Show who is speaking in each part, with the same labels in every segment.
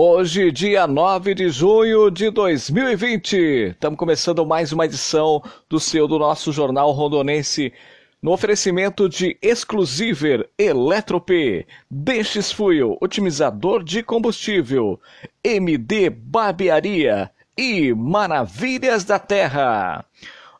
Speaker 1: Hoje, dia 9 de junho de 2020, estamos começando mais uma edição do seu, do nosso Jornal Rondonense, no oferecimento de Exclusiver Eletrop, Deixes Fuel, otimizador de combustível, MD Barbearia e Maravilhas da Terra.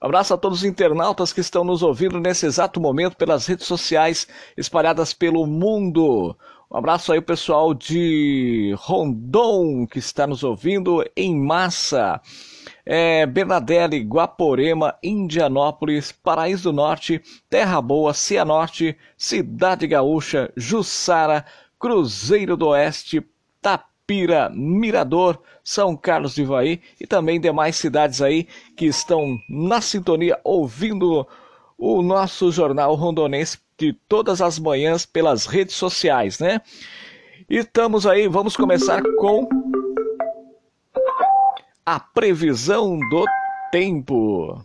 Speaker 1: Um abraço a todos os internautas que estão nos ouvindo nesse exato momento pelas redes sociais espalhadas pelo mundo. Um abraço aí, pessoal de Rondon, que está nos ouvindo em massa. É, Bernadelli, Guaporema, Indianópolis, Paraíso do Norte, Terra Boa, Cianorte, Cidade Gaúcha, Jussara, Cruzeiro do Oeste, Tapira, Mirador, São Carlos de Ivaí e também demais cidades aí que estão na sintonia ouvindo o nosso jornal rondonense de todas as manhãs pelas redes sociais, né? E estamos aí, vamos começar com a previsão do tempo.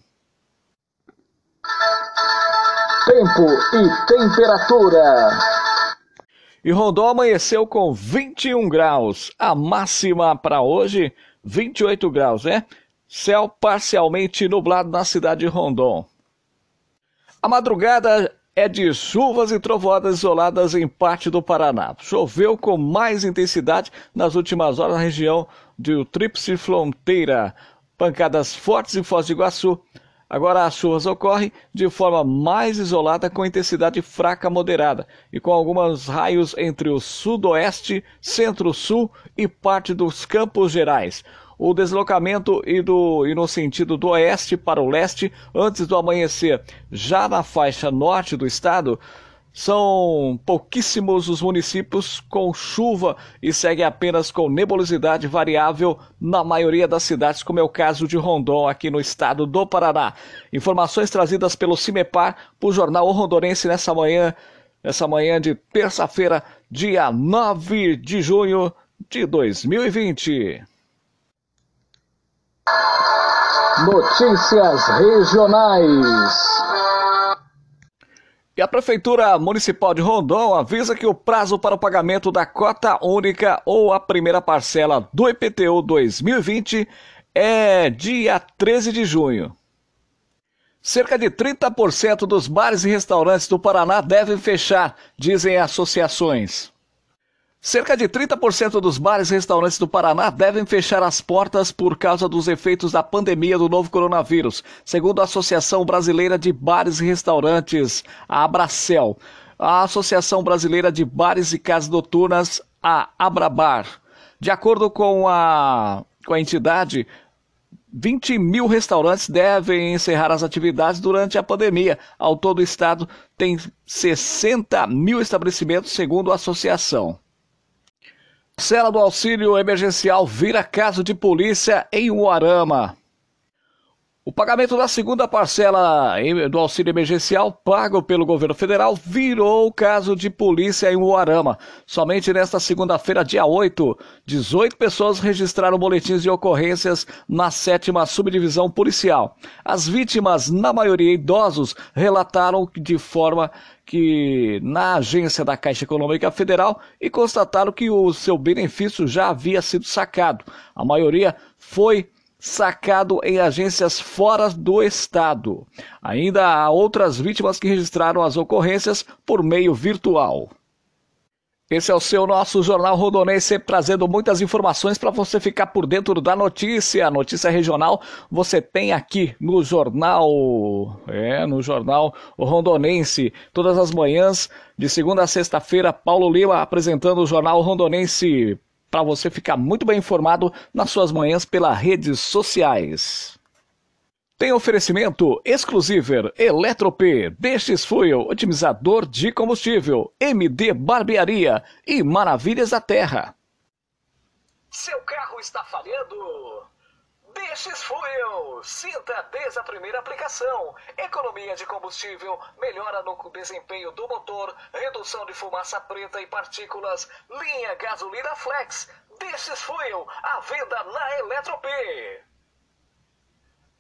Speaker 2: Tempo e temperatura.
Speaker 1: E Rondon amanheceu com 21 graus. A máxima para hoje, 28 graus, né? Céu parcialmente nublado na cidade de Rondon. A madrugada é de chuvas e trovoadas isoladas em parte do Paraná. Choveu com mais intensidade nas últimas horas na região do Tríplice Fronteira. Pancadas fortes em Foz do Iguaçu. Agora as chuvas ocorrem de forma mais isolada com intensidade fraca moderada e com alguns raios entre o sudoeste, centro-sul e parte dos Campos Gerais o deslocamento e, do, e no sentido do oeste para o leste antes do amanhecer. Já na faixa norte do estado, são pouquíssimos os municípios com chuva e segue apenas com nebulosidade variável na maioria das cidades, como é o caso de Rondon, aqui no estado do Paraná. Informações trazidas pelo CIMEPAR, para o jornal o Rondonense nessa manhã, nessa manhã de terça-feira, dia 9 de junho de 2020.
Speaker 2: Notícias regionais.
Speaker 1: E a Prefeitura Municipal de Rondon avisa que o prazo para o pagamento da cota única ou a primeira parcela do IPTU 2020 é dia 13 de junho. Cerca de 30% dos bares e restaurantes do Paraná devem fechar, dizem associações. Cerca de 30% dos bares e restaurantes do Paraná devem fechar as portas por causa dos efeitos da pandemia do novo coronavírus, segundo a Associação Brasileira de Bares e Restaurantes, a Abracel. A Associação Brasileira de Bares e Casas Noturnas, a Abrabar. De acordo com a, com a entidade, 20 mil restaurantes devem encerrar as atividades durante a pandemia. Ao todo, o estado tem 60 mil estabelecimentos, segundo a associação. Cela do auxílio emergencial vira caso de polícia em Uarama. O pagamento da segunda parcela do auxílio emergencial pago pelo governo federal virou caso de polícia em Uarama. Somente nesta segunda-feira, dia 8, 18 pessoas registraram boletins de ocorrências na sétima subdivisão policial. As vítimas, na maioria idosos, relataram de forma que na agência da Caixa Econômica Federal e constataram que o seu benefício já havia sido sacado. A maioria foi sacado em agências fora do estado. Ainda há outras vítimas que registraram as ocorrências por meio virtual. Esse é o seu nosso Jornal Rodonês, sempre trazendo muitas informações para você ficar por dentro da notícia. A notícia regional você tem aqui no Jornal, é, no Jornal Rondonense, todas as manhãs, de segunda a sexta-feira, Paulo Lima apresentando o Jornal Rondonense para você ficar muito bem informado nas suas manhãs pelas redes sociais. Tem oferecimento Exclusiver, Eletrop, DX Fuel, otimizador de combustível, MD Barbearia e Maravilhas da Terra. Seu carro está falhando? Destes Fuel. Sinta desde a primeira aplicação. Economia de combustível, melhora no desempenho do motor, redução de fumaça preta e partículas, linha gasolina flex. Destes Fuel, a venda na Eletro-P.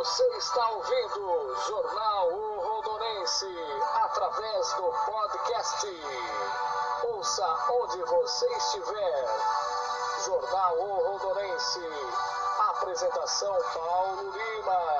Speaker 1: Você está ouvindo Jornal O Rondonense através do podcast. Ouça onde você estiver. Jornal O Rondonense. Apresentação Paulo Lima.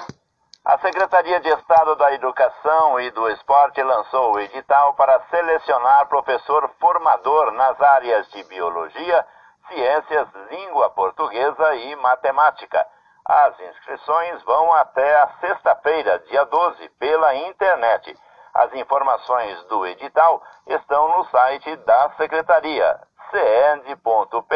Speaker 3: A Secretaria de Estado da Educação e do Esporte lançou o edital para selecionar professor formador nas áreas de Biologia, Ciências, Língua Portuguesa e Matemática. As inscrições vão até a sexta-feira, dia 12, pela internet. As informações do edital estão no site da Secretaria, cend.pr.gov.br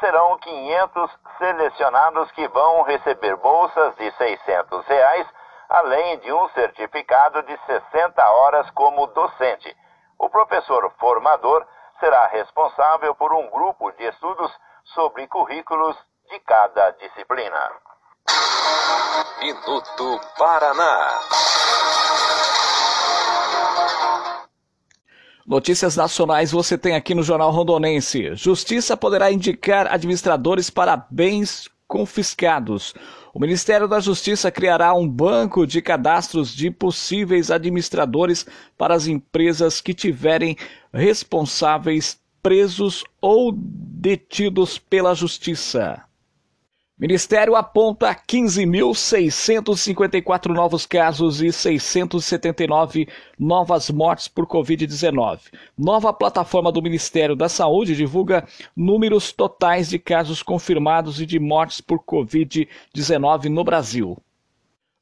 Speaker 3: serão 500 selecionados que vão receber bolsas de 600 reais, além de um certificado de 60 horas como docente. O professor formador será responsável por um grupo de estudos sobre currículos de cada disciplina.
Speaker 4: Minuto Paraná.
Speaker 1: Notícias nacionais você tem aqui no Jornal Rondonense. Justiça poderá indicar administradores para bens confiscados. O Ministério da Justiça criará um banco de cadastros de possíveis administradores para as empresas que tiverem responsáveis presos ou detidos pela Justiça. Ministério aponta 15.654 novos casos e 679 novas mortes por Covid-19. Nova plataforma do Ministério da Saúde divulga números totais de casos confirmados e de mortes por Covid-19 no Brasil.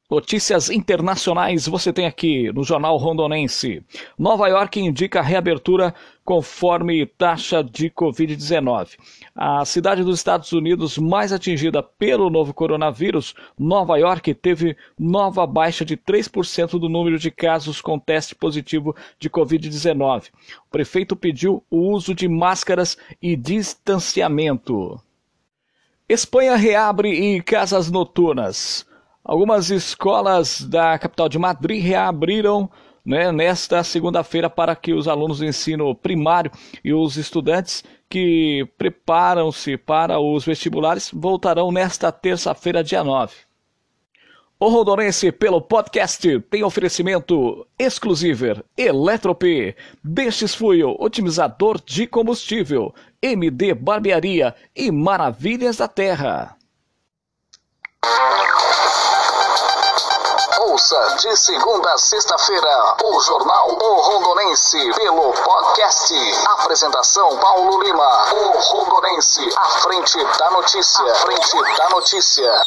Speaker 1: Notícias internacionais você tem aqui no Jornal Rondonense. Nova York indica reabertura conforme taxa de Covid-19. A cidade dos Estados Unidos mais atingida pelo novo coronavírus, Nova York, teve nova baixa de 3% do número de casos com teste positivo de Covid-19. O prefeito pediu o uso de máscaras e distanciamento. Espanha reabre e casas noturnas. Algumas escolas da capital de Madrid reabriram né, nesta segunda-feira para que os alunos do ensino primário e os estudantes que preparam-se para os vestibulares voltarão nesta terça-feira, dia 9. O Rondonense, pelo podcast, tem oferecimento exclusivo Eletrop, Destes Fuel, otimizador de combustível, MD Barbearia e Maravilhas da Terra.
Speaker 4: Ouça de segunda a sexta-feira o Jornal O Rondonense pelo podcast. Apresentação Paulo Lima. O Rondonense, à frente da notícia. À frente da notícia.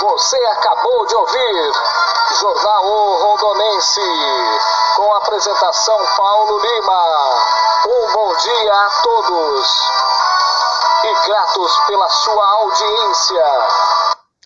Speaker 1: Você acabou de ouvir Jornal o Rondonense, com apresentação Paulo Lima. Um bom dia a todos e gratos pela sua audiência.